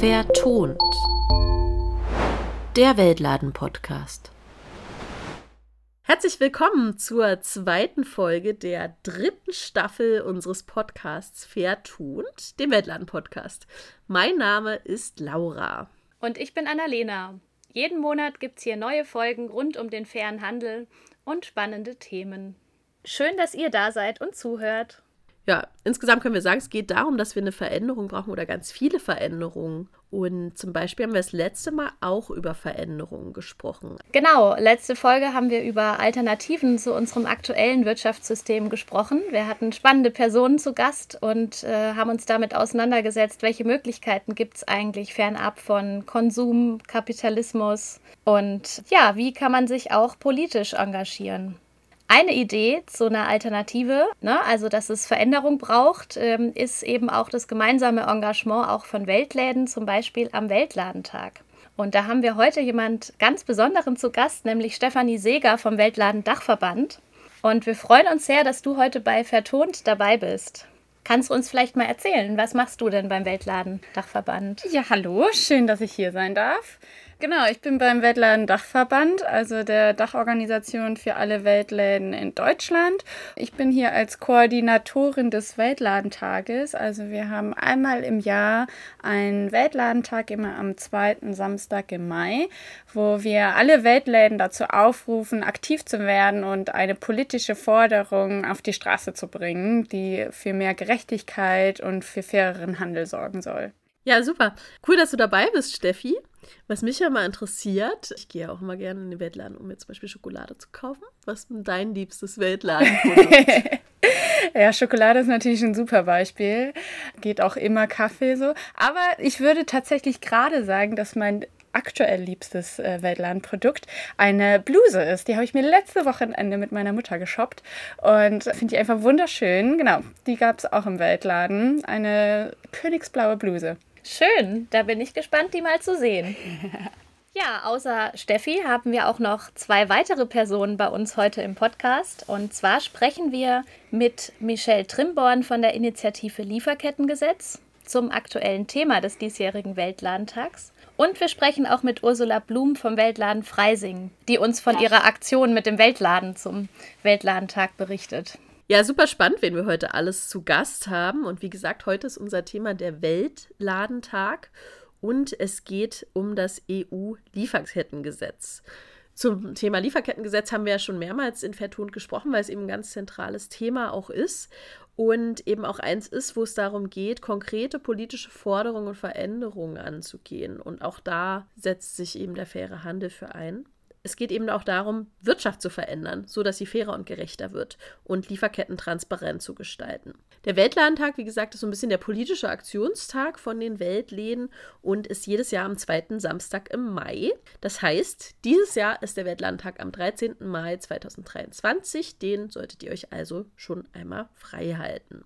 Vertont. Der Weltladen-Podcast. Herzlich willkommen zur zweiten Folge der dritten Staffel unseres Podcasts Vertont, dem Weltladen-Podcast. Mein Name ist Laura. Und ich bin Annalena. Jeden Monat gibt es hier neue Folgen rund um den fairen Handel und spannende Themen. Schön, dass ihr da seid und zuhört. Ja, insgesamt können wir sagen, es geht darum, dass wir eine Veränderung brauchen oder ganz viele Veränderungen. Und zum Beispiel haben wir das letzte Mal auch über Veränderungen gesprochen. Genau, letzte Folge haben wir über Alternativen zu unserem aktuellen Wirtschaftssystem gesprochen. Wir hatten spannende Personen zu Gast und äh, haben uns damit auseinandergesetzt, welche Möglichkeiten gibt es eigentlich fernab von Konsum, Kapitalismus und ja, wie kann man sich auch politisch engagieren. Eine Idee zu einer Alternative, ne, also dass es Veränderung braucht, ähm, ist eben auch das gemeinsame Engagement auch von Weltläden, zum Beispiel am Weltladentag. Und da haben wir heute jemand ganz Besonderen zu Gast, nämlich Stefanie Seeger vom Weltladen Dachverband. Und wir freuen uns sehr, dass du heute bei Vertont dabei bist. Kannst du uns vielleicht mal erzählen, was machst du denn beim Weltladen Dachverband? Ja, hallo, schön, dass ich hier sein darf. Genau, ich bin beim Weltladen Dachverband, also der Dachorganisation für alle Weltläden in Deutschland. Ich bin hier als Koordinatorin des Weltladentages. Also wir haben einmal im Jahr einen Weltladentag, immer am zweiten Samstag im Mai, wo wir alle Weltläden dazu aufrufen, aktiv zu werden und eine politische Forderung auf die Straße zu bringen, die für mehr Gerechtigkeit und für faireren Handel sorgen soll. Ja, super. Cool, dass du dabei bist, Steffi. Was mich ja mal interessiert, ich gehe ja auch immer gerne in den Weltladen, um mir zum Beispiel Schokolade zu kaufen. Was ist denn dein liebstes Weltladenprodukt? ja, Schokolade ist natürlich ein super Beispiel. Geht auch immer Kaffee so. Aber ich würde tatsächlich gerade sagen, dass mein aktuell liebstes äh, Weltladenprodukt eine Bluse ist. Die habe ich mir letzte Wochenende mit meiner Mutter geshoppt und finde die einfach wunderschön. Genau, die gab es auch im Weltladen. Eine königsblaue Bluse. Schön, da bin ich gespannt, die mal zu sehen. Ja, außer Steffi haben wir auch noch zwei weitere Personen bei uns heute im Podcast. Und zwar sprechen wir mit Michelle Trimborn von der Initiative Lieferkettengesetz zum aktuellen Thema des diesjährigen Weltladentags. Und wir sprechen auch mit Ursula Blum vom Weltladen Freising, die uns von ihrer Aktion mit dem Weltladen zum Weltladentag berichtet. Ja, super spannend, wen wir heute alles zu Gast haben. Und wie gesagt, heute ist unser Thema der Weltladentag und es geht um das EU-Lieferkettengesetz. Zum Thema Lieferkettengesetz haben wir ja schon mehrmals in Vertont gesprochen, weil es eben ein ganz zentrales Thema auch ist und eben auch eins ist, wo es darum geht, konkrete politische Forderungen und Veränderungen anzugehen. Und auch da setzt sich eben der faire Handel für ein es geht eben auch darum, Wirtschaft zu verändern, so dass sie fairer und gerechter wird und Lieferketten transparent zu gestalten. Der Weltladentag, wie gesagt, ist so ein bisschen der politische Aktionstag von den Weltläden und ist jedes Jahr am zweiten Samstag im Mai. Das heißt, dieses Jahr ist der Weltladentag am 13. Mai 2023. Den solltet ihr euch also schon einmal frei halten.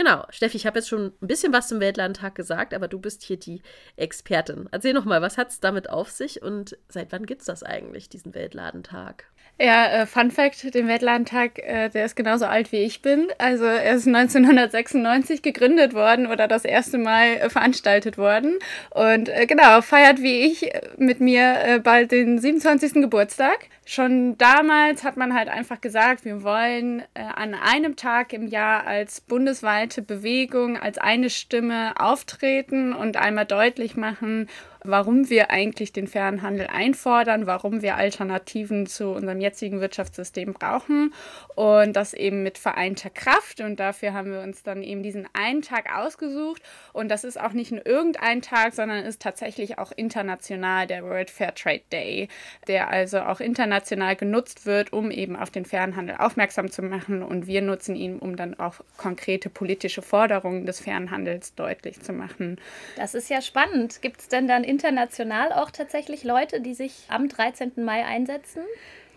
Genau, Steffi, ich habe jetzt schon ein bisschen was zum Weltladentag gesagt, aber du bist hier die Expertin. Erzähl noch mal, was hat es damit auf sich und seit wann gibt es das eigentlich, diesen Weltladentag? Ja, äh, Fun Fact, den Weltladentag, äh, der ist genauso alt wie ich bin. Also er ist 1996 gegründet worden oder das erste Mal äh, veranstaltet worden. Und äh, genau, feiert wie ich äh, mit mir äh, bald den 27. Geburtstag. Schon damals hat man halt einfach gesagt, wir wollen an einem Tag im Jahr als bundesweite Bewegung, als eine Stimme auftreten und einmal deutlich machen, warum wir eigentlich den fairen Handel einfordern, warum wir Alternativen zu unserem jetzigen Wirtschaftssystem brauchen und das eben mit vereinter Kraft. Und dafür haben wir uns dann eben diesen einen Tag ausgesucht. Und das ist auch nicht nur irgendein Tag, sondern ist tatsächlich auch international der World Fair Trade Day, der also auch international genutzt wird, um eben auf den fairen Handel aufmerksam zu machen. Und wir nutzen ihn, um dann auch konkrete politische Forderungen des fairen Handels deutlich zu machen. Das ist ja spannend. Gibt es denn dann international auch tatsächlich Leute, die sich am 13. Mai einsetzen?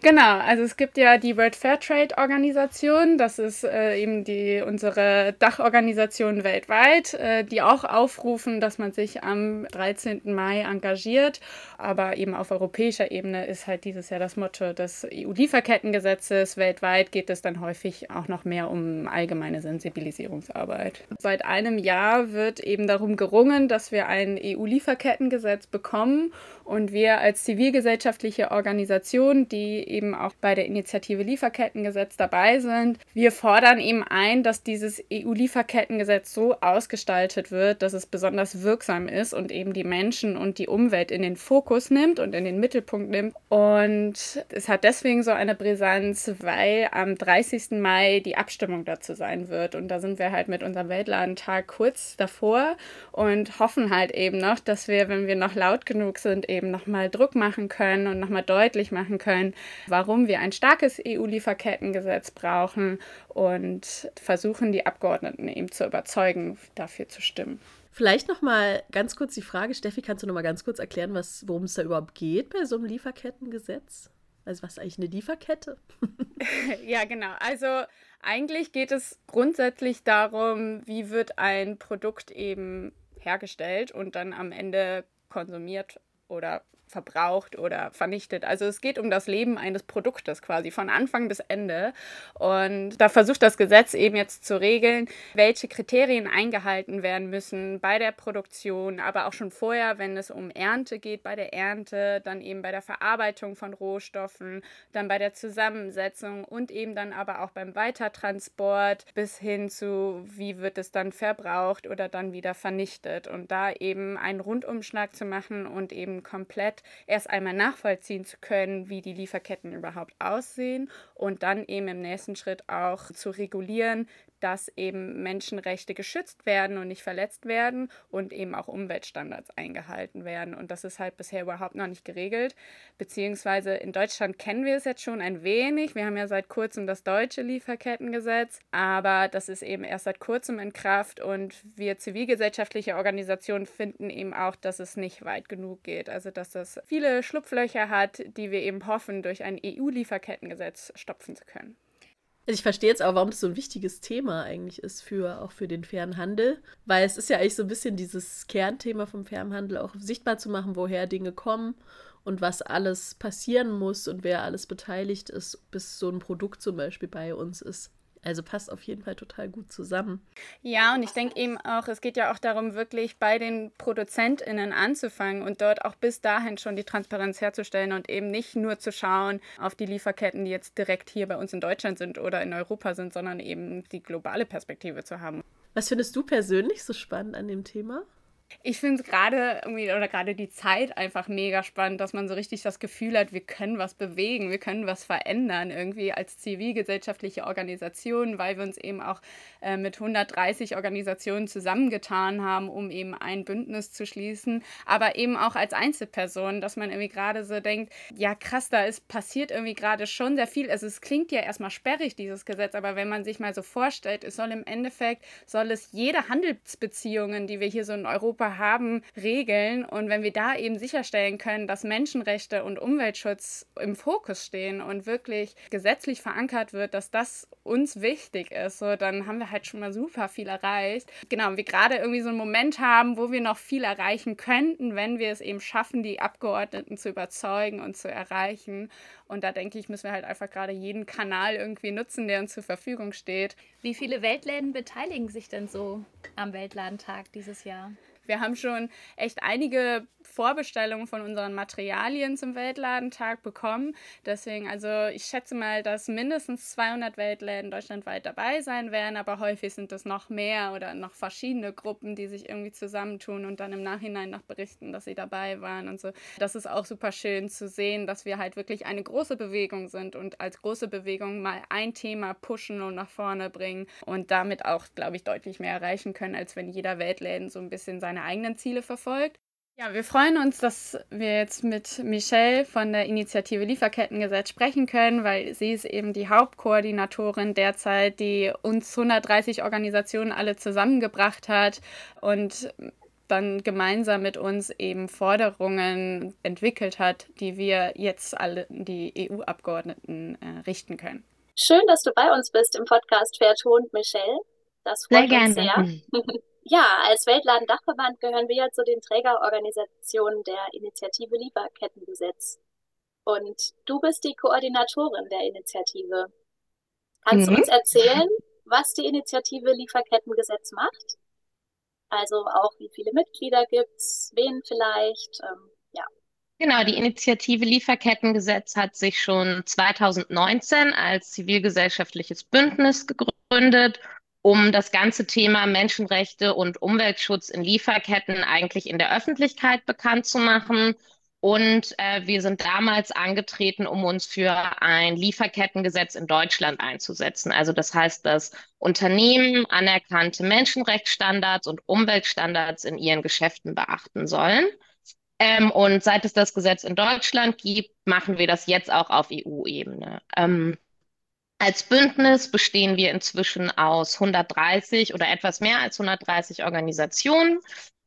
Genau, also es gibt ja die World Fair Trade Organisation, das ist äh, eben die unsere Dachorganisation weltweit, äh, die auch aufrufen, dass man sich am 13. Mai engagiert. Aber eben auf europäischer Ebene ist halt dieses Jahr das Motto des EU-Lieferkettengesetzes. Weltweit geht es dann häufig auch noch mehr um allgemeine Sensibilisierungsarbeit. Seit einem Jahr wird eben darum gerungen, dass wir ein EU-Lieferkettengesetz bekommen und wir als zivilgesellschaftliche Organisation, die eben auch bei der Initiative Lieferkettengesetz dabei sind, wir fordern eben ein, dass dieses EU-Lieferkettengesetz so ausgestaltet wird, dass es besonders wirksam ist und eben die Menschen und die Umwelt in den Fokus nimmt und in den Mittelpunkt nimmt. Und es hat deswegen so eine Brisanz, weil am 30. Mai die Abstimmung dazu sein wird. Und da sind wir halt mit unserem Weltladentag kurz davor und hoffen halt eben noch, dass wir, wenn wir noch laut genug sind, eben nochmal Druck machen können und nochmal deutlich machen können, warum wir ein starkes EU-Lieferkettengesetz brauchen und versuchen, die Abgeordneten eben zu überzeugen, dafür zu stimmen. Vielleicht noch mal ganz kurz die Frage, Steffi, kannst du noch mal ganz kurz erklären, worum es da überhaupt geht bei so einem Lieferkettengesetz? Also was ist eigentlich eine Lieferkette? ja, genau. Also eigentlich geht es grundsätzlich darum, wie wird ein Produkt eben hergestellt und dann am Ende konsumiert oder verbraucht oder vernichtet. Also es geht um das Leben eines Produktes quasi von Anfang bis Ende. Und da versucht das Gesetz eben jetzt zu regeln, welche Kriterien eingehalten werden müssen bei der Produktion, aber auch schon vorher, wenn es um Ernte geht, bei der Ernte, dann eben bei der Verarbeitung von Rohstoffen, dann bei der Zusammensetzung und eben dann aber auch beim Weitertransport bis hin zu, wie wird es dann verbraucht oder dann wieder vernichtet. Und da eben einen Rundumschlag zu machen und eben komplett erst einmal nachvollziehen zu können, wie die Lieferketten überhaupt aussehen und dann eben im nächsten Schritt auch zu regulieren, dass eben Menschenrechte geschützt werden und nicht verletzt werden und eben auch Umweltstandards eingehalten werden. Und das ist halt bisher überhaupt noch nicht geregelt. Beziehungsweise in Deutschland kennen wir es jetzt schon ein wenig. Wir haben ja seit kurzem das deutsche Lieferkettengesetz, aber das ist eben erst seit kurzem in Kraft und wir zivilgesellschaftliche Organisationen finden eben auch, dass es nicht weit genug geht. Also dass das viele Schlupflöcher hat, die wir eben hoffen, durch ein EU-Lieferkettengesetz stopfen zu können. Also ich verstehe jetzt auch, warum das so ein wichtiges Thema eigentlich ist für auch für den fairen Handel, weil es ist ja eigentlich so ein bisschen dieses Kernthema vom fairen Handel auch sichtbar zu machen, woher Dinge kommen und was alles passieren muss und wer alles beteiligt ist, bis so ein Produkt zum Beispiel bei uns ist. Also passt auf jeden Fall total gut zusammen. Ja, und ich denke eben auch, es geht ja auch darum, wirklich bei den ProduzentInnen anzufangen und dort auch bis dahin schon die Transparenz herzustellen und eben nicht nur zu schauen auf die Lieferketten, die jetzt direkt hier bei uns in Deutschland sind oder in Europa sind, sondern eben die globale Perspektive zu haben. Was findest du persönlich so spannend an dem Thema? Ich finde es gerade irgendwie oder gerade die Zeit einfach mega spannend, dass man so richtig das Gefühl hat, wir können was bewegen, wir können was verändern irgendwie als zivilgesellschaftliche Organisation, weil wir uns eben auch äh, mit 130 Organisationen zusammengetan haben, um eben ein Bündnis zu schließen, aber eben auch als Einzelperson, dass man irgendwie gerade so denkt, ja krass, da ist passiert irgendwie gerade schon sehr viel. Also es klingt ja erstmal sperrig dieses Gesetz, aber wenn man sich mal so vorstellt, es soll im Endeffekt soll es jede Handelsbeziehungen, die wir hier so in Europa Europa haben Regeln und wenn wir da eben sicherstellen können, dass Menschenrechte und Umweltschutz im Fokus stehen und wirklich gesetzlich verankert wird, dass das uns wichtig ist, so, dann haben wir halt schon mal super viel erreicht. Genau, wir gerade irgendwie so einen Moment haben, wo wir noch viel erreichen könnten, wenn wir es eben schaffen, die Abgeordneten zu überzeugen und zu erreichen. Und da denke ich, müssen wir halt einfach gerade jeden Kanal irgendwie nutzen, der uns zur Verfügung steht. Wie viele Weltläden beteiligen sich denn so am Weltladentag dieses Jahr? Wir haben schon echt einige Vorbestellungen von unseren Materialien zum Weltladentag bekommen. Deswegen, also ich schätze mal, dass mindestens 200 Weltläden deutschlandweit dabei sein werden, aber häufig sind es noch mehr oder noch verschiedene Gruppen, die sich irgendwie zusammentun und dann im Nachhinein noch berichten, dass sie dabei waren und so. Das ist auch super schön zu sehen, dass wir halt wirklich eine große Bewegung sind und als große Bewegung mal ein Thema pushen und nach vorne bringen und damit auch, glaube ich, deutlich mehr erreichen können, als wenn jeder Weltläden so ein bisschen seine eigenen Ziele verfolgt. Ja, wir freuen uns, dass wir jetzt mit Michelle von der Initiative Lieferkettengesetz sprechen können, weil sie ist eben die Hauptkoordinatorin derzeit, die uns 130 Organisationen alle zusammengebracht hat und dann gemeinsam mit uns eben Forderungen entwickelt hat, die wir jetzt alle die EU-Abgeordneten äh, richten können. Schön, dass du bei uns bist im Podcast Vertont, Michelle. Das freut sehr uns sehr. ja, als Weltladen-Dachverband gehören wir ja zu den Trägerorganisationen der Initiative Lieferkettengesetz. Und du bist die Koordinatorin der Initiative. Kannst mhm. du uns erzählen, was die Initiative Lieferkettengesetz macht? Also auch wie viele Mitglieder gibt's, wen vielleicht, ähm, ja. Genau, die Initiative Lieferkettengesetz hat sich schon 2019 als zivilgesellschaftliches Bündnis gegründet, um das ganze Thema Menschenrechte und Umweltschutz in Lieferketten eigentlich in der Öffentlichkeit bekannt zu machen und äh, wir sind damals angetreten, um uns für ein Lieferkettengesetz in Deutschland einzusetzen. Also das heißt, dass Unternehmen anerkannte Menschenrechtsstandards und Umweltstandards in ihren Geschäften beachten sollen. Ähm, und seit es das Gesetz in Deutschland gibt, machen wir das jetzt auch auf EU-Ebene. Ähm, als Bündnis bestehen wir inzwischen aus 130 oder etwas mehr als 130 Organisationen.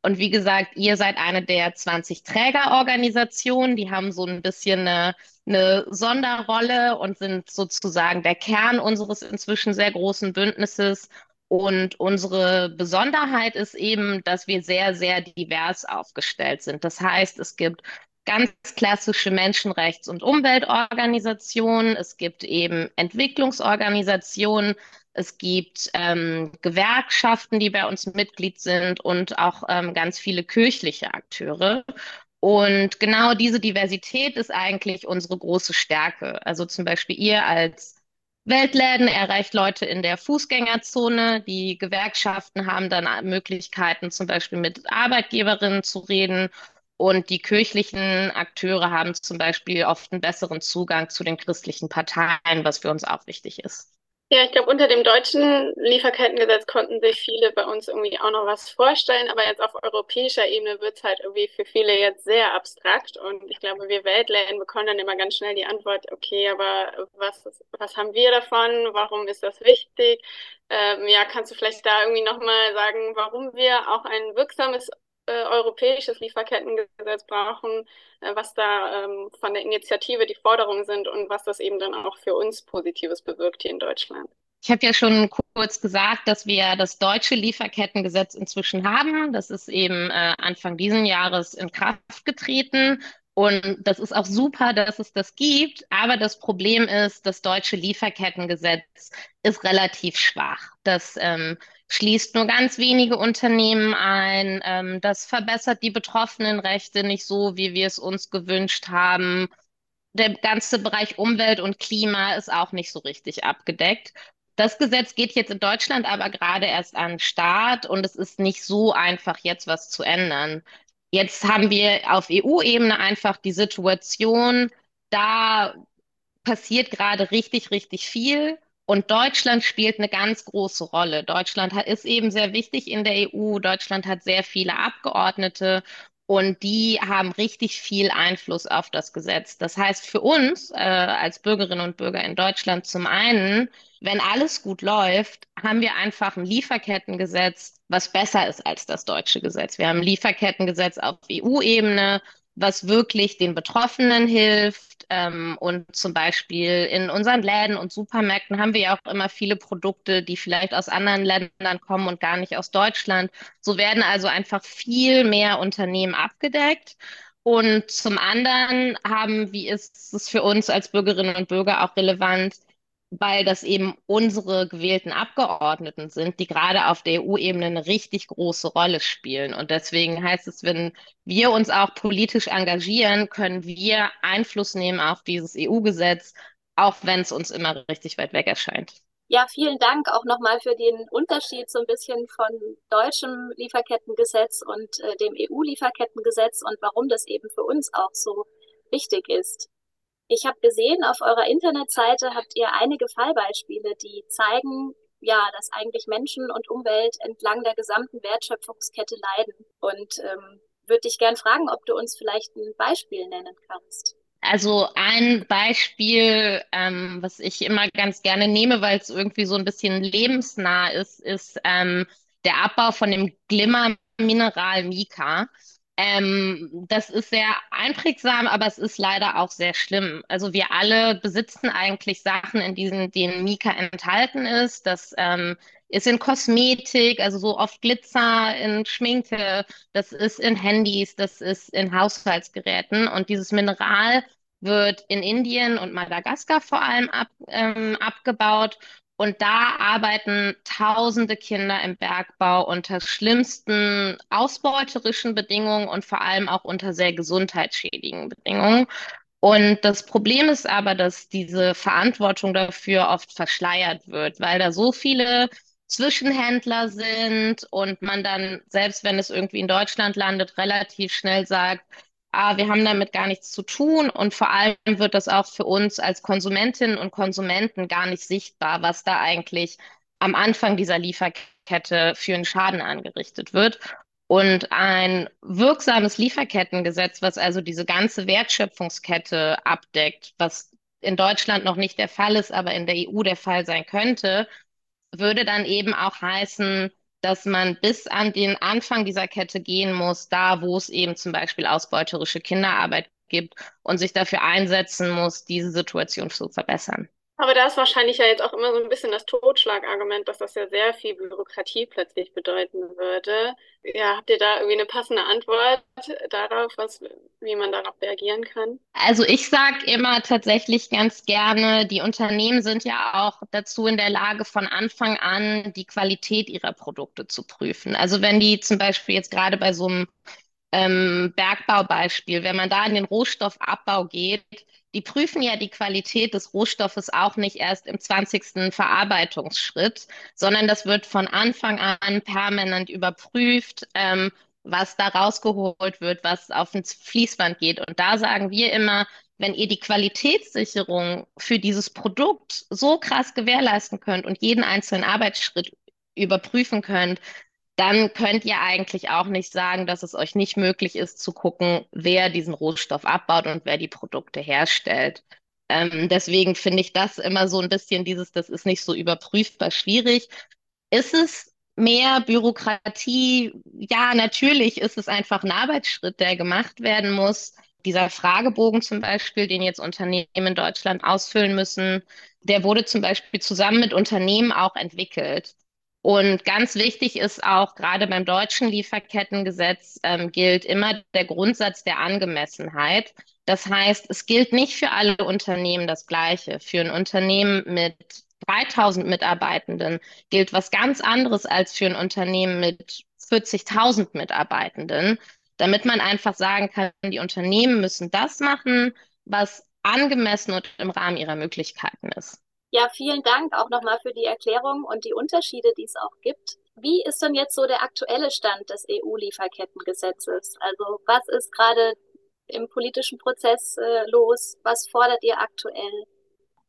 Und wie gesagt, ihr seid eine der 20 Trägerorganisationen, die haben so ein bisschen eine, eine Sonderrolle und sind sozusagen der Kern unseres inzwischen sehr großen Bündnisses. Und unsere Besonderheit ist eben, dass wir sehr, sehr divers aufgestellt sind. Das heißt, es gibt ganz klassische Menschenrechts- und Umweltorganisationen, es gibt eben Entwicklungsorganisationen, es gibt ähm, Gewerkschaften, die bei uns Mitglied sind und auch ähm, ganz viele kirchliche Akteure. Und genau diese Diversität ist eigentlich unsere große Stärke. Also zum Beispiel ihr als Weltläden erreicht Leute in der Fußgängerzone. Die Gewerkschaften haben dann Möglichkeiten, zum Beispiel mit Arbeitgeberinnen zu reden. Und die kirchlichen Akteure haben zum Beispiel oft einen besseren Zugang zu den christlichen Parteien, was für uns auch wichtig ist. Ja, ich glaube, unter dem deutschen Lieferkettengesetz konnten sich viele bei uns irgendwie auch noch was vorstellen, aber jetzt auf europäischer Ebene wird es halt irgendwie für viele jetzt sehr abstrakt und ich glaube, wir Weltläden bekommen dann immer ganz schnell die Antwort, okay, aber was, was haben wir davon? Warum ist das wichtig? Ähm, ja, kannst du vielleicht da irgendwie nochmal sagen, warum wir auch ein wirksames äh, europäisches Lieferkettengesetz brauchen, äh, was da ähm, von der Initiative die Forderungen sind und was das eben dann auch für uns Positives bewirkt hier in Deutschland. Ich habe ja schon kurz gesagt, dass wir das deutsche Lieferkettengesetz inzwischen haben. Das ist eben äh, Anfang diesen Jahres in Kraft getreten. Und das ist auch super, dass es das gibt. Aber das Problem ist, das deutsche Lieferkettengesetz ist relativ schwach. Das ähm, schließt nur ganz wenige Unternehmen ein. Ähm, das verbessert die Betroffenenrechte nicht so, wie wir es uns gewünscht haben. Der ganze Bereich Umwelt und Klima ist auch nicht so richtig abgedeckt. Das Gesetz geht jetzt in Deutschland aber gerade erst an den Start und es ist nicht so einfach, jetzt was zu ändern. Jetzt haben wir auf EU-Ebene einfach die Situation, da passiert gerade richtig, richtig viel. Und Deutschland spielt eine ganz große Rolle. Deutschland ist eben sehr wichtig in der EU. Deutschland hat sehr viele Abgeordnete und die haben richtig viel Einfluss auf das Gesetz. Das heißt für uns äh, als Bürgerinnen und Bürger in Deutschland zum einen, wenn alles gut läuft, haben wir einfach ein Lieferkettengesetz, was besser ist als das deutsche Gesetz. Wir haben ein Lieferkettengesetz auf EU-Ebene, was wirklich den Betroffenen hilft. Ähm, und zum Beispiel in unseren Läden und Supermärkten haben wir ja auch immer viele Produkte, die vielleicht aus anderen Ländern kommen und gar nicht aus Deutschland. So werden also einfach viel mehr Unternehmen abgedeckt. Und zum anderen haben, wie ist es für uns als Bürgerinnen und Bürger auch relevant, weil das eben unsere gewählten Abgeordneten sind, die gerade auf der EU-Ebene eine richtig große Rolle spielen. Und deswegen heißt es, wenn wir uns auch politisch engagieren, können wir Einfluss nehmen auf dieses EU-Gesetz, auch wenn es uns immer richtig weit weg erscheint. Ja, vielen Dank auch nochmal für den Unterschied so ein bisschen von deutschem Lieferkettengesetz und äh, dem EU-Lieferkettengesetz und warum das eben für uns auch so wichtig ist. Ich habe gesehen, auf eurer Internetseite habt ihr einige Fallbeispiele, die zeigen, ja, dass eigentlich Menschen und Umwelt entlang der gesamten Wertschöpfungskette leiden. Und ähm, würde dich gern fragen, ob du uns vielleicht ein Beispiel nennen kannst. Also ein Beispiel, ähm, was ich immer ganz gerne nehme, weil es irgendwie so ein bisschen lebensnah ist, ist ähm, der Abbau von dem Glimmer Mineral Mica. Ähm, das ist sehr einprägsam, aber es ist leider auch sehr schlimm. Also wir alle besitzen eigentlich Sachen, in diesen, denen Mica enthalten ist. Das ähm, ist in Kosmetik, also so oft Glitzer, in Schminke, das ist in Handys, das ist in Haushaltsgeräten. Und dieses Mineral wird in Indien und Madagaskar vor allem ab, ähm, abgebaut und da arbeiten tausende Kinder im Bergbau unter schlimmsten ausbeuterischen Bedingungen und vor allem auch unter sehr gesundheitsschädigen Bedingungen. Und das Problem ist aber, dass diese Verantwortung dafür oft verschleiert wird, weil da so viele Zwischenhändler sind und man dann, selbst wenn es irgendwie in Deutschland landet, relativ schnell sagt, ah, wir haben damit gar nichts zu tun und vor allem wird das auch für uns als Konsumentinnen und Konsumenten gar nicht sichtbar, was da eigentlich am Anfang dieser Lieferkette für einen Schaden angerichtet wird. Und ein wirksames Lieferkettengesetz, was also diese ganze Wertschöpfungskette abdeckt, was in Deutschland noch nicht der Fall ist, aber in der EU der Fall sein könnte, würde dann eben auch heißen, dass man bis an den Anfang dieser Kette gehen muss, da wo es eben zum Beispiel ausbeuterische Kinderarbeit gibt und sich dafür einsetzen muss, diese Situation zu verbessern. Aber da ist wahrscheinlich ja jetzt auch immer so ein bisschen das Totschlagargument, dass das ja sehr viel Bürokratie plötzlich bedeuten würde. Ja, habt ihr da irgendwie eine passende Antwort darauf, was, wie man darauf reagieren kann? Also ich sage immer tatsächlich ganz gerne, die Unternehmen sind ja auch dazu in der Lage, von Anfang an die Qualität ihrer Produkte zu prüfen. Also wenn die zum Beispiel jetzt gerade bei so einem ähm, Bergbaubeispiel, wenn man da in den Rohstoffabbau geht, die prüfen ja die Qualität des Rohstoffes auch nicht erst im 20. Verarbeitungsschritt, sondern das wird von Anfang an permanent überprüft, ähm, was da rausgeholt wird, was auf ins Fließband geht. Und da sagen wir immer, wenn ihr die Qualitätssicherung für dieses Produkt so krass gewährleisten könnt und jeden einzelnen Arbeitsschritt überprüfen könnt, dann könnt ihr eigentlich auch nicht sagen, dass es euch nicht möglich ist zu gucken, wer diesen Rohstoff abbaut und wer die Produkte herstellt. Ähm, deswegen finde ich das immer so ein bisschen dieses, das ist nicht so überprüfbar schwierig. Ist es mehr Bürokratie? Ja, natürlich ist es einfach ein Arbeitsschritt, der gemacht werden muss. Dieser Fragebogen zum Beispiel, den jetzt Unternehmen in Deutschland ausfüllen müssen, der wurde zum Beispiel zusammen mit Unternehmen auch entwickelt. Und ganz wichtig ist auch, gerade beim deutschen Lieferkettengesetz ähm, gilt immer der Grundsatz der Angemessenheit. Das heißt, es gilt nicht für alle Unternehmen das Gleiche. Für ein Unternehmen mit 3000 Mitarbeitenden gilt was ganz anderes als für ein Unternehmen mit 40.000 Mitarbeitenden, damit man einfach sagen kann, die Unternehmen müssen das machen, was angemessen und im Rahmen ihrer Möglichkeiten ist. Ja, vielen Dank auch nochmal für die Erklärung und die Unterschiede, die es auch gibt. Wie ist denn jetzt so der aktuelle Stand des EU-Lieferkettengesetzes? Also was ist gerade im politischen Prozess äh, los? Was fordert ihr aktuell?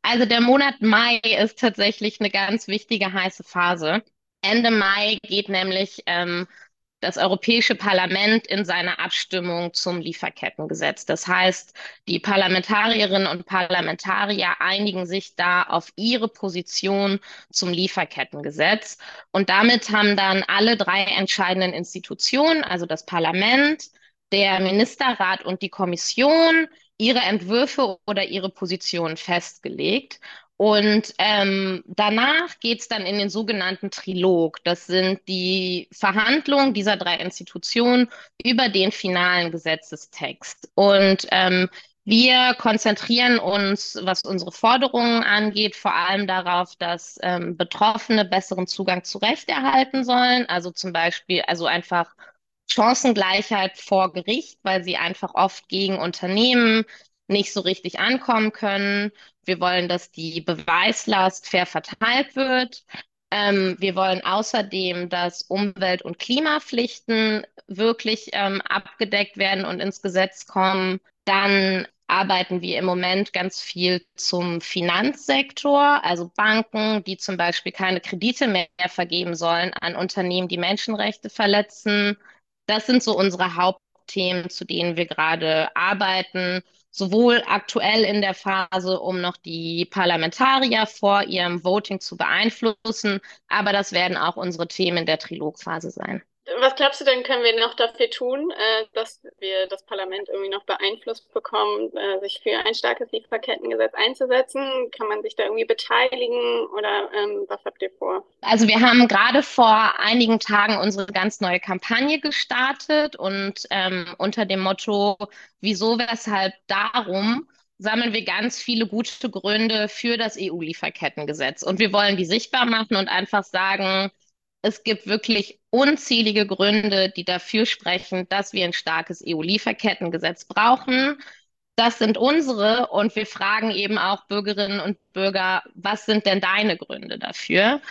Also der Monat Mai ist tatsächlich eine ganz wichtige heiße Phase. Ende Mai geht nämlich ähm, das Europäische Parlament in seiner Abstimmung zum Lieferkettengesetz. Das heißt, die Parlamentarierinnen und Parlamentarier einigen sich da auf ihre Position zum Lieferkettengesetz. Und damit haben dann alle drei entscheidenden Institutionen, also das Parlament, der Ministerrat und die Kommission, ihre Entwürfe oder ihre Positionen festgelegt. Und ähm, danach geht's dann in den sogenannten Trilog. Das sind die Verhandlungen dieser drei Institutionen über den finalen Gesetzestext. Und ähm, wir konzentrieren uns, was unsere Forderungen angeht, vor allem darauf, dass ähm, Betroffene besseren Zugang zu Recht erhalten sollen. Also zum Beispiel, also einfach Chancengleichheit vor Gericht, weil sie einfach oft gegen Unternehmen nicht so richtig ankommen können. Wir wollen, dass die Beweislast fair verteilt wird. Ähm, wir wollen außerdem, dass Umwelt- und Klimapflichten wirklich ähm, abgedeckt werden und ins Gesetz kommen. Dann arbeiten wir im Moment ganz viel zum Finanzsektor, also Banken, die zum Beispiel keine Kredite mehr vergeben sollen an Unternehmen, die Menschenrechte verletzen. Das sind so unsere Hauptthemen, zu denen wir gerade arbeiten sowohl aktuell in der Phase, um noch die Parlamentarier vor ihrem Voting zu beeinflussen, aber das werden auch unsere Themen in der Trilogphase sein. Was glaubst du denn, können wir noch dafür tun, äh, dass wir das Parlament irgendwie noch beeinflusst bekommen, äh, sich für ein starkes Lieferkettengesetz einzusetzen? Kann man sich da irgendwie beteiligen oder ähm, was habt ihr vor? Also wir haben gerade vor einigen Tagen unsere ganz neue Kampagne gestartet und ähm, unter dem Motto Wieso, weshalb, darum sammeln wir ganz viele gute Gründe für das EU-Lieferkettengesetz. Und wir wollen die sichtbar machen und einfach sagen, es gibt wirklich unzählige Gründe, die dafür sprechen, dass wir ein starkes EU-Lieferkettengesetz brauchen. Das sind unsere und wir fragen eben auch Bürgerinnen und Bürger, was sind denn deine Gründe dafür?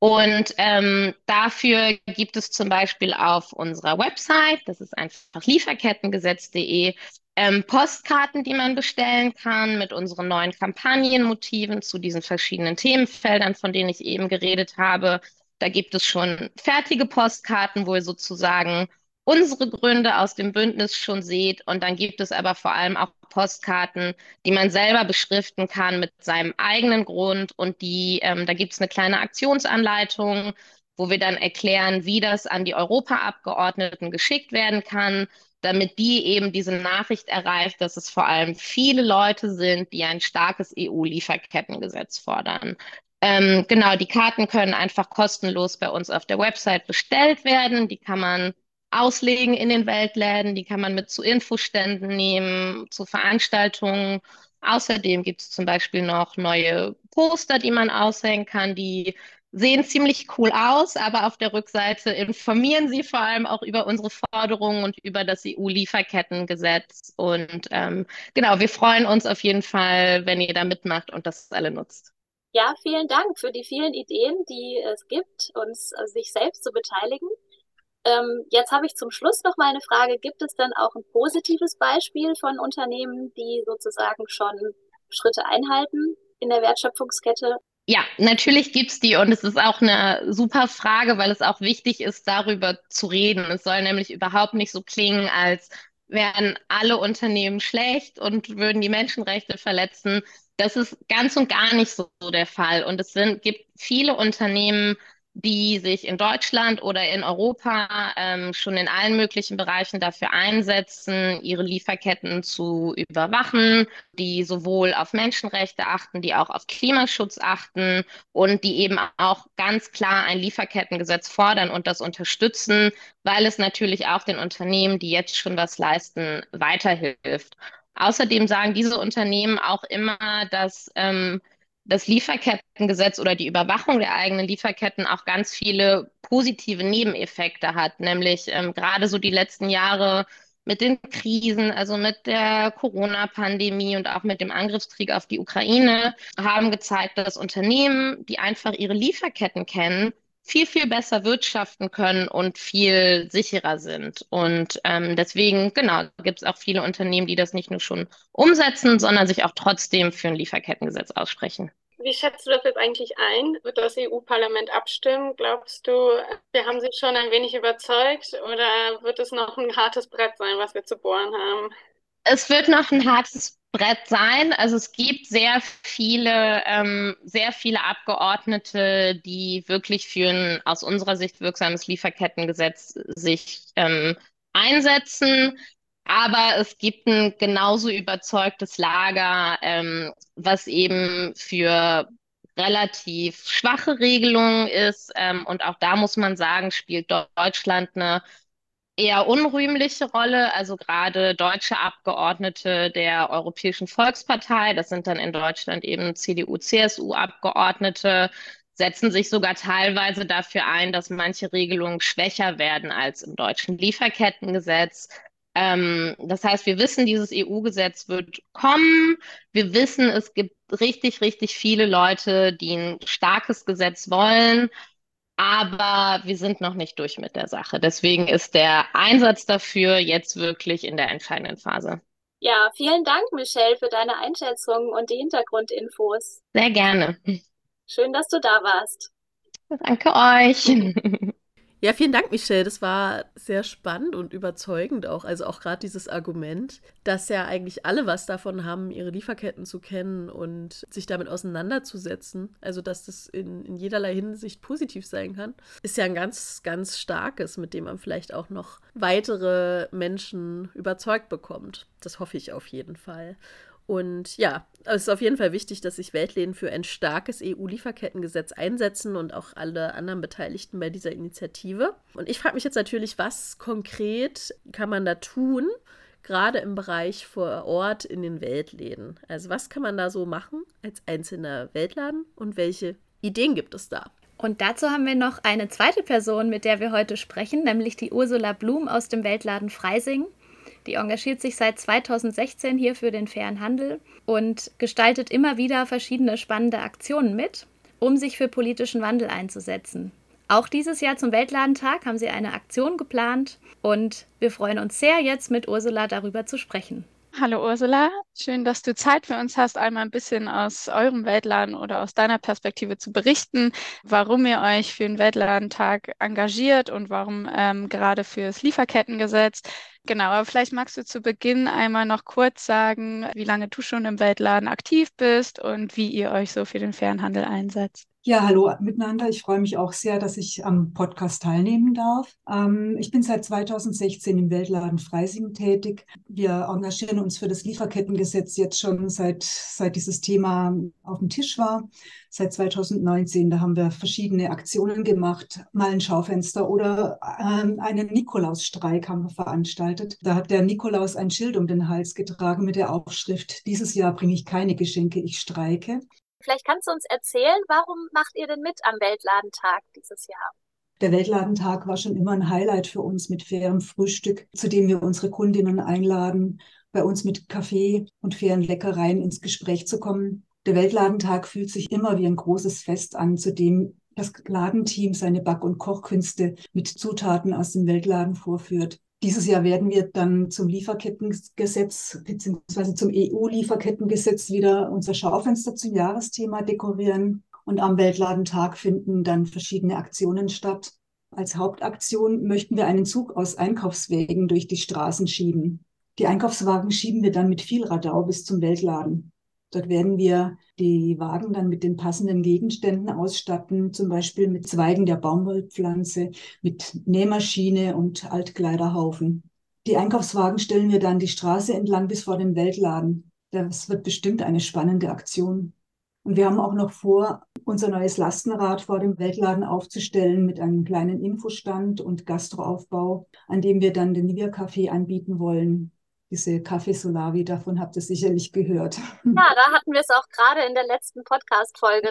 Und ähm, dafür gibt es zum Beispiel auf unserer Website, das ist einfach lieferkettengesetz.de, ähm, Postkarten, die man bestellen kann mit unseren neuen Kampagnenmotiven zu diesen verschiedenen Themenfeldern, von denen ich eben geredet habe. Da gibt es schon fertige Postkarten, wo ihr sozusagen unsere Gründe aus dem Bündnis schon seht. Und dann gibt es aber vor allem auch Postkarten, die man selber beschriften kann mit seinem eigenen Grund. Und die, ähm, da gibt es eine kleine Aktionsanleitung, wo wir dann erklären, wie das an die Europaabgeordneten geschickt werden kann, damit die eben diese Nachricht erreicht, dass es vor allem viele Leute sind, die ein starkes EU-Lieferkettengesetz fordern. Ähm, genau, die Karten können einfach kostenlos bei uns auf der Website bestellt werden. Die kann man auslegen in den Weltläden, die kann man mit zu Infoständen nehmen, zu Veranstaltungen. Außerdem gibt es zum Beispiel noch neue Poster, die man aushängen kann, die sehen ziemlich cool aus, aber auf der Rückseite informieren sie vor allem auch über unsere Forderungen und über das EU-Lieferkettengesetz. Und ähm, genau, wir freuen uns auf jeden Fall, wenn ihr da mitmacht und das alle nutzt. Ja, vielen Dank für die vielen Ideen, die es gibt, uns also sich selbst zu beteiligen. Ähm, jetzt habe ich zum Schluss noch mal eine Frage. Gibt es dann auch ein positives Beispiel von Unternehmen, die sozusagen schon Schritte einhalten in der Wertschöpfungskette? Ja, natürlich gibt's die und es ist auch eine super Frage, weil es auch wichtig ist, darüber zu reden. Es soll nämlich überhaupt nicht so klingen, als wären alle Unternehmen schlecht und würden die Menschenrechte verletzen. Das ist ganz und gar nicht so der Fall. Und es sind, gibt viele Unternehmen, die sich in Deutschland oder in Europa ähm, schon in allen möglichen Bereichen dafür einsetzen, ihre Lieferketten zu überwachen, die sowohl auf Menschenrechte achten, die auch auf Klimaschutz achten und die eben auch ganz klar ein Lieferkettengesetz fordern und das unterstützen, weil es natürlich auch den Unternehmen, die jetzt schon was leisten, weiterhilft. Außerdem sagen diese Unternehmen auch immer, dass ähm, das Lieferkettengesetz oder die Überwachung der eigenen Lieferketten auch ganz viele positive Nebeneffekte hat, nämlich ähm, gerade so die letzten Jahre mit den Krisen, also mit der Corona-Pandemie und auch mit dem Angriffskrieg auf die Ukraine, haben gezeigt, dass Unternehmen, die einfach ihre Lieferketten kennen, viel, viel besser wirtschaften können und viel sicherer sind. Und ähm, deswegen, genau, gibt es auch viele Unternehmen, die das nicht nur schon umsetzen, sondern sich auch trotzdem für ein Lieferkettengesetz aussprechen. Wie schätzt du das jetzt eigentlich ein? Wird das EU-Parlament abstimmen? Glaubst du, wir haben sie schon ein wenig überzeugt oder wird es noch ein hartes Brett sein, was wir zu bohren haben? Es wird noch ein hartes Brett sein. Also es gibt sehr viele, ähm, sehr viele Abgeordnete, die wirklich für ein aus unserer Sicht wirksames Lieferkettengesetz sich ähm, einsetzen. Aber es gibt ein genauso überzeugtes Lager, ähm, was eben für relativ schwache Regelungen ist. Ähm, und auch da muss man sagen, spielt Deutschland eine eher unrühmliche Rolle. Also gerade deutsche Abgeordnete der Europäischen Volkspartei, das sind dann in Deutschland eben CDU, CSU-Abgeordnete, setzen sich sogar teilweise dafür ein, dass manche Regelungen schwächer werden als im deutschen Lieferkettengesetz. Ähm, das heißt, wir wissen, dieses EU-Gesetz wird kommen. Wir wissen, es gibt richtig, richtig viele Leute, die ein starkes Gesetz wollen. Aber wir sind noch nicht durch mit der Sache. Deswegen ist der Einsatz dafür jetzt wirklich in der entscheidenden Phase. Ja, vielen Dank, Michelle, für deine Einschätzung und die Hintergrundinfos. Sehr gerne. Schön, dass du da warst. Danke euch. Ja, vielen Dank, Michelle. Das war sehr spannend und überzeugend auch. Also auch gerade dieses Argument, dass ja eigentlich alle was davon haben, ihre Lieferketten zu kennen und sich damit auseinanderzusetzen. Also dass das in, in jederlei Hinsicht positiv sein kann, ist ja ein ganz, ganz starkes, mit dem man vielleicht auch noch weitere Menschen überzeugt bekommt. Das hoffe ich auf jeden Fall. Und ja, es ist auf jeden Fall wichtig, dass sich Weltläden für ein starkes EU-Lieferkettengesetz einsetzen und auch alle anderen Beteiligten bei dieser Initiative. Und ich frage mich jetzt natürlich, was konkret kann man da tun, gerade im Bereich vor Ort in den Weltläden? Also was kann man da so machen als einzelner Weltladen und welche Ideen gibt es da? Und dazu haben wir noch eine zweite Person, mit der wir heute sprechen, nämlich die Ursula Blum aus dem Weltladen Freising. Die engagiert sich seit 2016 hier für den fairen Handel und gestaltet immer wieder verschiedene spannende Aktionen mit, um sich für politischen Wandel einzusetzen. Auch dieses Jahr zum Weltladentag haben sie eine Aktion geplant und wir freuen uns sehr, jetzt mit Ursula darüber zu sprechen. Hallo Ursula, schön, dass du Zeit für uns hast, einmal ein bisschen aus eurem Weltladen oder aus deiner Perspektive zu berichten, warum ihr euch für den Weltladentag engagiert und warum ähm, gerade für das Lieferkettengesetz. Genau, aber vielleicht magst du zu Beginn einmal noch kurz sagen, wie lange du schon im Weltladen aktiv bist und wie ihr euch so für den fairen Handel einsetzt. Ja, hallo miteinander. Ich freue mich auch sehr, dass ich am Podcast teilnehmen darf. Ähm, ich bin seit 2016 im Weltladen Freising tätig. Wir engagieren uns für das Lieferkettengesetz jetzt schon seit, seit dieses Thema auf dem Tisch war. Seit 2019, da haben wir verschiedene Aktionen gemacht, mal ein Schaufenster oder ähm, einen Nikolausstreik haben wir veranstaltet. Da hat der Nikolaus ein Schild um den Hals getragen mit der Aufschrift, dieses Jahr bringe ich keine Geschenke, ich streike. Vielleicht kannst du uns erzählen, warum macht ihr denn mit am Weltladentag dieses Jahr? Der Weltladentag war schon immer ein Highlight für uns mit fairem Frühstück, zu dem wir unsere Kundinnen einladen, bei uns mit Kaffee und fairen Leckereien ins Gespräch zu kommen. Der Weltladentag fühlt sich immer wie ein großes Fest an, zu dem das Ladenteam seine Back- und Kochkünste mit Zutaten aus dem Weltladen vorführt. Dieses Jahr werden wir dann zum Lieferkettengesetz bzw. zum EU-Lieferkettengesetz wieder unser Schaufenster zum Jahresthema dekorieren. Und am Weltladentag finden dann verschiedene Aktionen statt. Als Hauptaktion möchten wir einen Zug aus Einkaufswägen durch die Straßen schieben. Die Einkaufswagen schieben wir dann mit viel Radau bis zum Weltladen. Dort werden wir die Wagen dann mit den passenden Gegenständen ausstatten, zum Beispiel mit Zweigen der Baumwollpflanze, mit Nähmaschine und Altkleiderhaufen. Die Einkaufswagen stellen wir dann die Straße entlang bis vor den Weltladen. Das wird bestimmt eine spannende Aktion. Und wir haben auch noch vor, unser neues Lastenrad vor dem Weltladen aufzustellen mit einem kleinen Infostand und Gastroaufbau, an dem wir dann den Nivea-Kaffee anbieten wollen diese Kaffee Solavi, davon habt ihr sicherlich gehört. Ja, da hatten wir es auch gerade in der letzten Podcast-Folge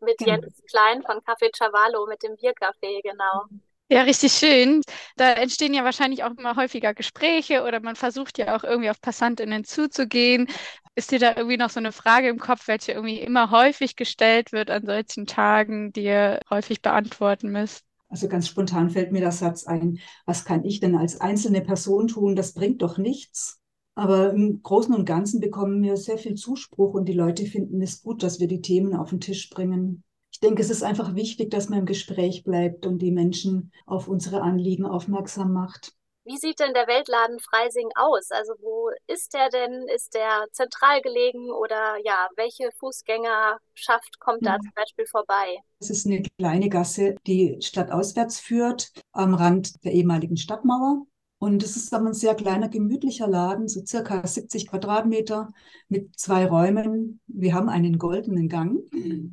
mit genau. Jens Klein von Café Chavalo mit dem Bierkaffee, genau. Ja, richtig schön. Da entstehen ja wahrscheinlich auch immer häufiger Gespräche oder man versucht ja auch irgendwie auf PassantInnen zuzugehen. Ist dir da irgendwie noch so eine Frage im Kopf, welche irgendwie immer häufig gestellt wird an solchen Tagen, die ihr häufig beantworten müsst? Also ganz spontan fällt mir der Satz ein, was kann ich denn als einzelne Person tun? Das bringt doch nichts. Aber im Großen und Ganzen bekommen wir sehr viel Zuspruch und die Leute finden es gut, dass wir die Themen auf den Tisch bringen. Ich denke, es ist einfach wichtig, dass man im Gespräch bleibt und die Menschen auf unsere Anliegen aufmerksam macht. Wie sieht denn der Weltladen Freising aus? Also wo ist der denn? Ist der zentral gelegen oder ja, welche Fußgängerschaft kommt da ja. zum Beispiel vorbei? Es ist eine kleine Gasse, die stadtauswärts führt, am Rand der ehemaligen Stadtmauer. Und es ist aber ein sehr kleiner, gemütlicher Laden, so circa 70 Quadratmeter mit zwei Räumen. Wir haben einen goldenen Gang.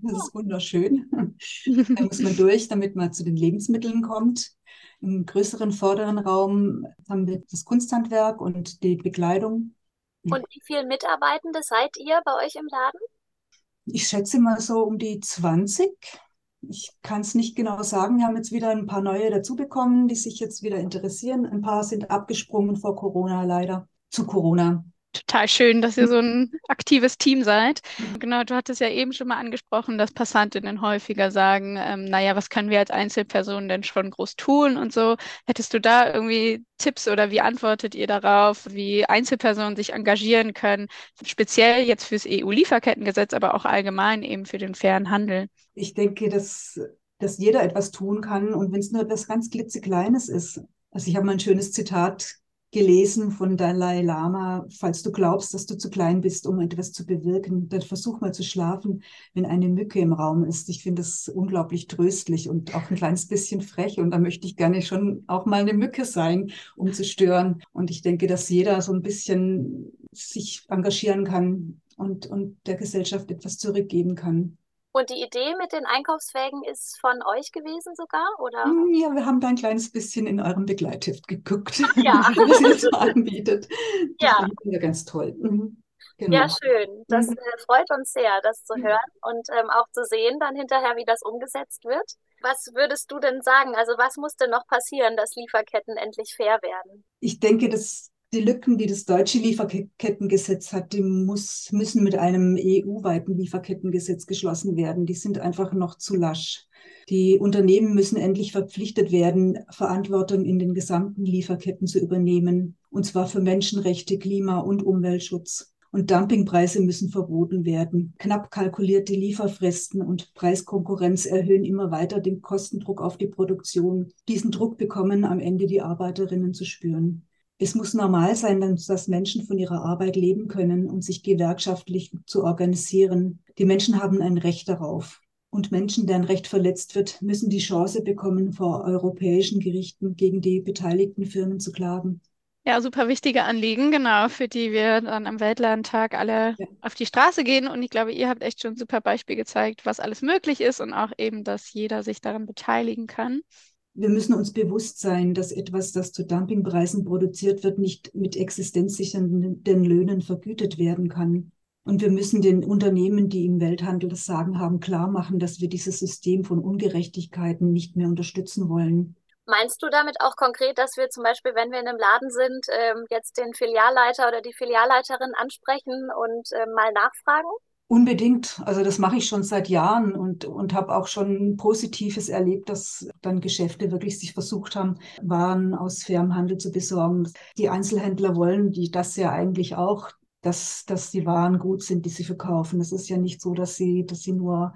Das ist wunderschön. da muss man durch, damit man zu den Lebensmitteln kommt. Im größeren vorderen Raum haben wir das Kunsthandwerk und die Bekleidung. Und wie viele Mitarbeitende seid ihr bei euch im Laden? Ich schätze mal so um die 20. Ich kann es nicht genau sagen. Wir haben jetzt wieder ein paar neue dazu bekommen, die sich jetzt wieder interessieren. Ein paar sind abgesprungen vor Corona leider. Zu Corona total schön, dass ihr so ein aktives Team seid. Genau, du hattest ja eben schon mal angesprochen, dass Passantinnen häufiger sagen, ähm, naja, was können wir als Einzelpersonen denn schon groß tun und so. Hättest du da irgendwie Tipps oder wie antwortet ihr darauf, wie Einzelpersonen sich engagieren können, speziell jetzt fürs EU-Lieferkettengesetz, aber auch allgemein eben für den fairen Handel? Ich denke, dass dass jeder etwas tun kann und wenn es nur etwas ganz klitzekleines ist. Also ich habe mal ein schönes Zitat gelesen von Dalai Lama, falls du glaubst, dass du zu klein bist, um etwas zu bewirken, dann versuch mal zu schlafen, wenn eine Mücke im Raum ist. Ich finde das unglaublich tröstlich und auch ein kleines bisschen frech und da möchte ich gerne schon auch mal eine Mücke sein, um zu stören. Und ich denke, dass jeder so ein bisschen sich engagieren kann und, und der Gesellschaft etwas zurückgeben kann. Und die Idee mit den Einkaufswägen ist von euch gewesen sogar, oder? Hm, ja, wir haben da ein kleines bisschen in eurem Begleitheft geguckt, ja. was ihr so anbietet. Das ja. ja ganz toll. Mhm. Genau. Ja, schön. Das mhm. äh, freut uns sehr, das zu hören und ähm, auch zu sehen dann hinterher, wie das umgesetzt wird. Was würdest du denn sagen? Also was muss denn noch passieren, dass Lieferketten endlich fair werden? Ich denke, dass die Lücken, die das deutsche Lieferkettengesetz hat, die muss, müssen mit einem EU-weiten Lieferkettengesetz geschlossen werden. Die sind einfach noch zu lasch. Die Unternehmen müssen endlich verpflichtet werden, Verantwortung in den gesamten Lieferketten zu übernehmen, und zwar für Menschenrechte, Klima- und Umweltschutz. Und Dumpingpreise müssen verboten werden. Knapp kalkulierte Lieferfristen und Preiskonkurrenz erhöhen immer weiter den Kostendruck auf die Produktion. Diesen Druck bekommen am Ende die Arbeiterinnen zu spüren. Es muss normal sein, dass Menschen von ihrer Arbeit leben können und sich gewerkschaftlich zu organisieren. Die Menschen haben ein Recht darauf. Und Menschen, deren Recht verletzt wird, müssen die Chance bekommen, vor europäischen Gerichten gegen die beteiligten Firmen zu klagen. Ja, super wichtige Anliegen, genau, für die wir dann am Weltladentag alle ja. auf die Straße gehen. Und ich glaube, ihr habt echt schon ein super Beispiel gezeigt, was alles möglich ist und auch eben, dass jeder sich daran beteiligen kann wir müssen uns bewusst sein, dass etwas, das zu Dumpingpreisen produziert wird, nicht mit existenzsichernden Löhnen vergütet werden kann. Und wir müssen den Unternehmen, die im Welthandel das Sagen haben, klar machen, dass wir dieses System von Ungerechtigkeiten nicht mehr unterstützen wollen. Meinst du damit auch konkret, dass wir zum Beispiel, wenn wir in einem Laden sind, ähm, jetzt den Filialleiter oder die Filialleiterin ansprechen und äh, mal nachfragen? Unbedingt. Also das mache ich schon seit Jahren und, und habe auch schon Positives erlebt, dass dann Geschäfte wirklich sich versucht haben, Waren aus fairem Handel zu besorgen. Die Einzelhändler wollen die das ja eigentlich auch, dass, dass die Waren gut sind, die sie verkaufen. Es ist ja nicht so, dass sie, dass sie nur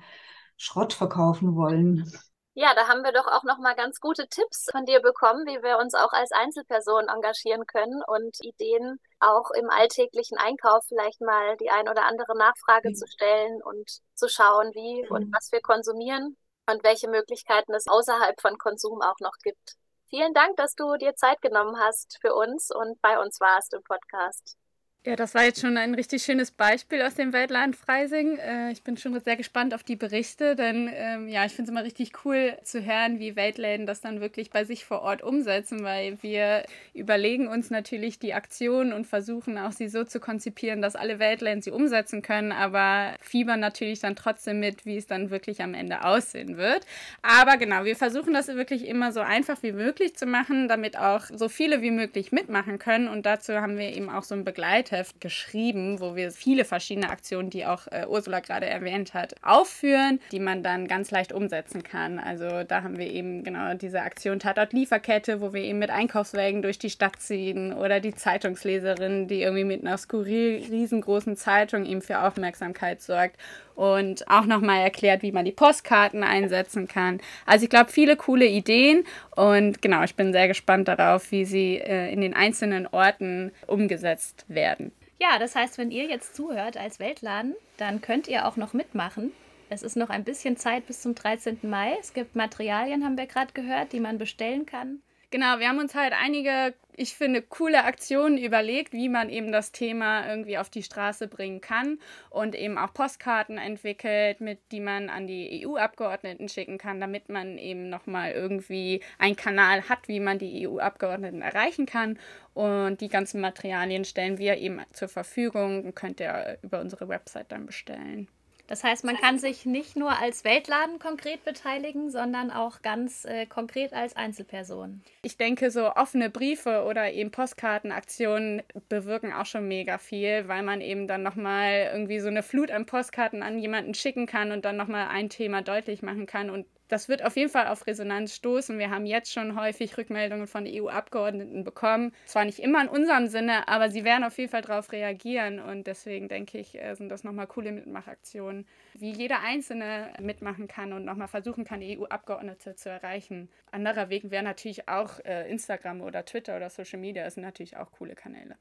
Schrott verkaufen wollen. Ja, da haben wir doch auch noch mal ganz gute Tipps von dir bekommen, wie wir uns auch als Einzelperson engagieren können und Ideen auch im alltäglichen Einkauf vielleicht mal die ein oder andere Nachfrage mhm. zu stellen und zu schauen, wie mhm. und was wir konsumieren und welche Möglichkeiten es außerhalb von Konsum auch noch gibt. Vielen Dank, dass du dir Zeit genommen hast für uns und bei uns warst im Podcast. Ja, das war jetzt schon ein richtig schönes Beispiel aus dem Weltland Freising. Äh, ich bin schon sehr gespannt auf die Berichte, denn ähm, ja, ich finde es immer richtig cool zu hören, wie Weltläden das dann wirklich bei sich vor Ort umsetzen, weil wir überlegen uns natürlich die Aktionen und versuchen auch sie so zu konzipieren, dass alle Weltläden sie umsetzen können, aber fiebern natürlich dann trotzdem mit, wie es dann wirklich am Ende aussehen wird. Aber genau, wir versuchen das wirklich immer so einfach wie möglich zu machen, damit auch so viele wie möglich mitmachen können und dazu haben wir eben auch so ein Begleiter Begleitheft geschrieben, wo wir viele verschiedene Aktionen, die auch äh, Ursula gerade erwähnt hat, aufführen, die man dann ganz leicht umsetzen kann. Also da haben wir eben genau diese Aktion Tatort Lieferkette, wo wir eben mit Einkaufswägen durch die Stadt ziehen oder die Zeitungsleserin, die irgendwie mit einer skurril riesengroßen Zeitung eben für Aufmerksamkeit sorgt und auch nochmal erklärt, wie man die Postkarten einsetzen kann. Also ich glaube, viele coole Ideen und genau, ich bin sehr gespannt darauf, wie sie äh, in den einzelnen Orten umgesetzt werden. Ja, das heißt, wenn ihr jetzt zuhört als Weltladen, dann könnt ihr auch noch mitmachen. Es ist noch ein bisschen Zeit bis zum 13. Mai. Es gibt Materialien, haben wir gerade gehört, die man bestellen kann. Genau, wir haben uns halt einige, ich finde, coole Aktionen überlegt, wie man eben das Thema irgendwie auf die Straße bringen kann und eben auch Postkarten entwickelt, mit die man an die EU-Abgeordneten schicken kann, damit man eben nochmal irgendwie einen Kanal hat, wie man die EU-Abgeordneten erreichen kann. Und die ganzen Materialien stellen wir eben zur Verfügung und könnt ihr über unsere Website dann bestellen. Das heißt, man kann sich nicht nur als Weltladen konkret beteiligen, sondern auch ganz äh, konkret als Einzelperson. Ich denke, so offene Briefe oder eben Postkartenaktionen bewirken auch schon mega viel, weil man eben dann nochmal irgendwie so eine Flut an Postkarten an jemanden schicken kann und dann nochmal ein Thema deutlich machen kann und das wird auf jeden Fall auf Resonanz stoßen. Wir haben jetzt schon häufig Rückmeldungen von EU-Abgeordneten bekommen. Zwar nicht immer in unserem Sinne, aber sie werden auf jeden Fall darauf reagieren. Und deswegen denke ich, äh, sind das nochmal coole Mitmachaktionen, wie jeder Einzelne mitmachen kann und nochmal versuchen kann, EU-Abgeordnete zu erreichen. Anderer Weg wäre natürlich auch äh, Instagram oder Twitter oder Social Media. Das sind natürlich auch coole Kanäle.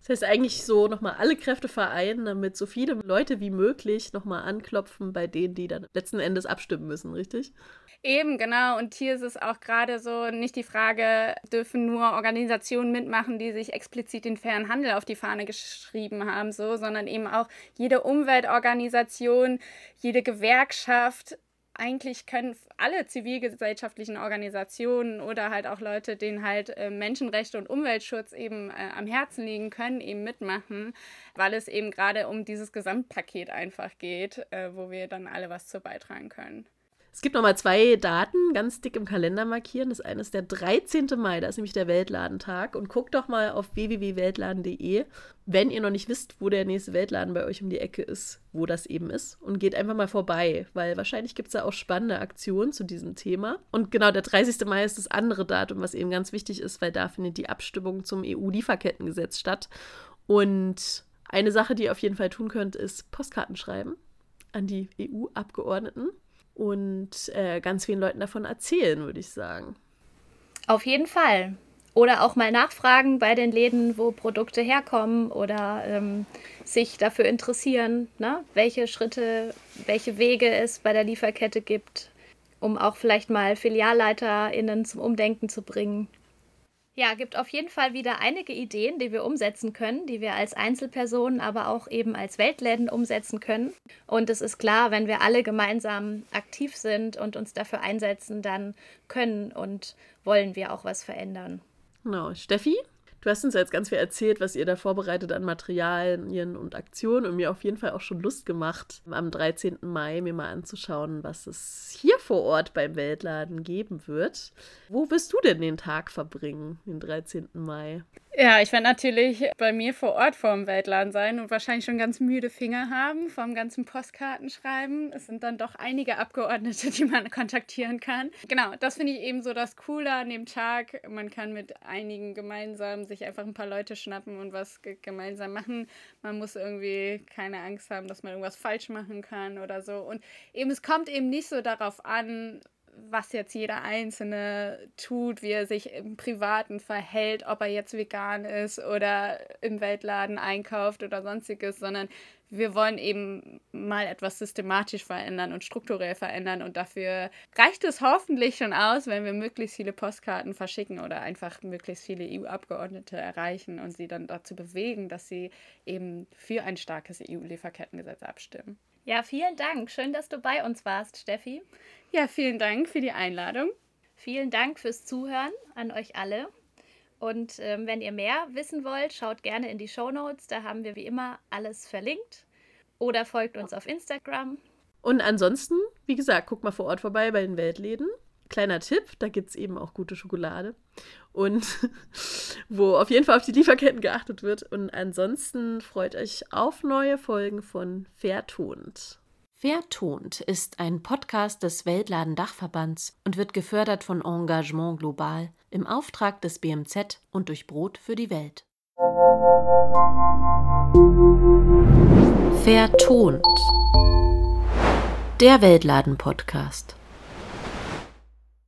Das heißt eigentlich so nochmal alle Kräfte vereinen, damit so viele Leute wie möglich nochmal anklopfen bei denen, die dann letzten Endes abstimmen müssen, richtig? Eben, genau. Und hier ist es auch gerade so nicht die Frage, dürfen nur Organisationen mitmachen, die sich explizit den fairen Handel auf die Fahne geschrieben haben, so, sondern eben auch jede Umweltorganisation, jede Gewerkschaft, eigentlich können alle zivilgesellschaftlichen Organisationen oder halt auch Leute, denen halt äh, Menschenrechte und Umweltschutz eben äh, am Herzen liegen, können eben mitmachen, weil es eben gerade um dieses Gesamtpaket einfach geht, äh, wo wir dann alle was zu beitragen können. Es gibt nochmal zwei Daten ganz dick im Kalender markieren. Das eine ist der 13. Mai, da ist nämlich der Weltladentag. Und guckt doch mal auf www.weltladen.de, wenn ihr noch nicht wisst, wo der nächste Weltladen bei euch um die Ecke ist, wo das eben ist. Und geht einfach mal vorbei, weil wahrscheinlich gibt es da auch spannende Aktionen zu diesem Thema. Und genau, der 30. Mai ist das andere Datum, was eben ganz wichtig ist, weil da findet die Abstimmung zum EU-Lieferkettengesetz statt. Und eine Sache, die ihr auf jeden Fall tun könnt, ist Postkarten schreiben an die EU-Abgeordneten und äh, ganz vielen Leuten davon erzählen, würde ich sagen. Auf jeden Fall. Oder auch mal nachfragen bei den Läden, wo Produkte herkommen oder ähm, sich dafür interessieren, ne? welche Schritte, welche Wege es bei der Lieferkette gibt, um auch vielleicht mal FilialleiterInnen zum Umdenken zu bringen. Ja, gibt auf jeden Fall wieder einige Ideen, die wir umsetzen können, die wir als Einzelpersonen, aber auch eben als Weltläden umsetzen können. Und es ist klar, wenn wir alle gemeinsam aktiv sind und uns dafür einsetzen, dann können und wollen wir auch was verändern. Genau. Steffi, Du hast uns jetzt ganz viel erzählt, was ihr da vorbereitet an Materialien und Aktionen und mir auf jeden Fall auch schon Lust gemacht, am 13. Mai mir mal anzuschauen, was es hier vor Ort beim Weltladen geben wird. Wo wirst du denn den Tag verbringen, den 13. Mai? Ja, ich werde natürlich bei mir vor Ort vor dem Weltladen sein und wahrscheinlich schon ganz müde Finger haben vom ganzen Postkartenschreiben. Es sind dann doch einige Abgeordnete, die man kontaktieren kann. Genau, das finde ich eben so das Coole an dem Tag. Man kann mit einigen gemeinsam sich einfach ein paar Leute schnappen und was gemeinsam machen. Man muss irgendwie keine Angst haben, dass man irgendwas falsch machen kann oder so. Und eben, es kommt eben nicht so darauf an, was jetzt jeder Einzelne tut, wie er sich im Privaten verhält, ob er jetzt vegan ist oder im Weltladen einkauft oder sonstiges, sondern wir wollen eben mal etwas systematisch verändern und strukturell verändern und dafür reicht es hoffentlich schon aus, wenn wir möglichst viele Postkarten verschicken oder einfach möglichst viele EU-Abgeordnete erreichen und sie dann dazu bewegen, dass sie eben für ein starkes EU-Lieferkettengesetz abstimmen. Ja, vielen Dank. Schön, dass du bei uns warst, Steffi. Ja, vielen Dank für die Einladung. Vielen Dank fürs Zuhören an euch alle. Und ähm, wenn ihr mehr wissen wollt, schaut gerne in die Show Notes. Da haben wir wie immer alles verlinkt. Oder folgt uns auf Instagram. Und ansonsten, wie gesagt, guckt mal vor Ort vorbei bei den Weltläden. Kleiner Tipp, da gibt es eben auch gute Schokolade. Und wo auf jeden Fall auf die Lieferketten geachtet wird. Und ansonsten freut euch auf neue Folgen von Vertont. Vertont ist ein Podcast des Weltladen-Dachverbands und wird gefördert von Engagement Global im Auftrag des BMZ und durch Brot für die Welt. Vertont. Der Weltladen-Podcast.